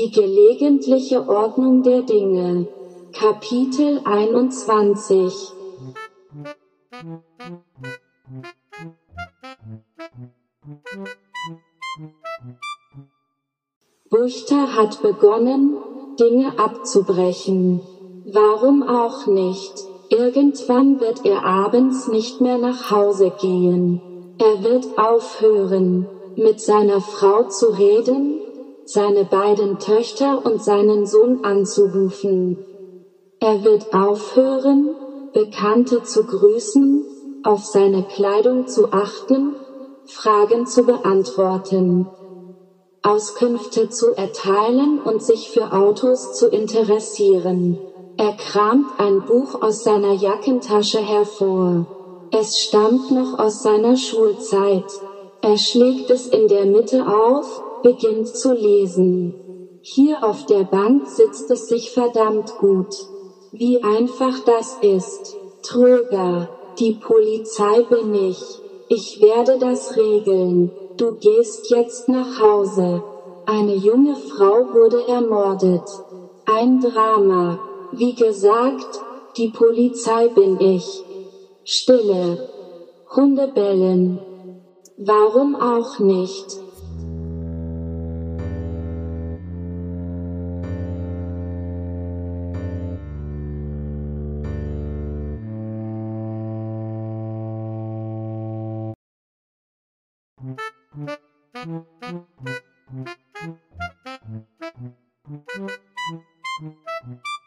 Die gelegentliche Ordnung der Dinge. Kapitel 21 Buchter hat begonnen, Dinge abzubrechen. Warum auch nicht? Irgendwann wird er abends nicht mehr nach Hause gehen. Er wird aufhören, mit seiner Frau zu reden, seine beiden Töchter und seinen Sohn anzurufen. Er wird aufhören, Bekannte zu grüßen, auf seine Kleidung zu achten, Fragen zu beantworten, Auskünfte zu erteilen und sich für Autos zu interessieren. Er kramt ein Buch aus seiner Jackentasche hervor. Es stammt noch aus seiner Schulzeit. Er schlägt es in der Mitte auf, beginnt zu lesen. Hier auf der Bank sitzt es sich verdammt gut. Wie einfach das ist. Tröger, die Polizei bin ich. Ich werde das regeln. Du gehst jetzt nach Hause. Eine junge Frau wurde ermordet. Ein Drama. Wie gesagt, die Polizei bin ich. Stille. Hunde bellen. Warum auch nicht? Thank you.